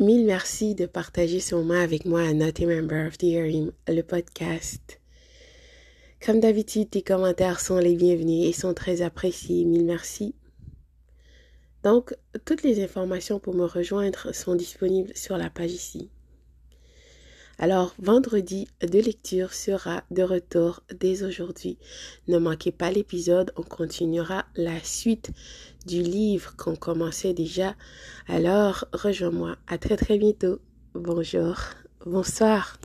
Mille merci de partager ce moment avec moi à Not Member of the le podcast. Comme d'habitude, tes commentaires sont les bienvenus et sont très appréciés. Mille merci. Donc, toutes les informations pour me rejoindre sont disponibles sur la page ici. Alors, vendredi de lecture sera de retour dès aujourd'hui. Ne manquez pas l'épisode, on continuera la suite du livre qu'on commençait déjà. Alors, rejoins-moi. À très très bientôt. Bonjour. Bonsoir.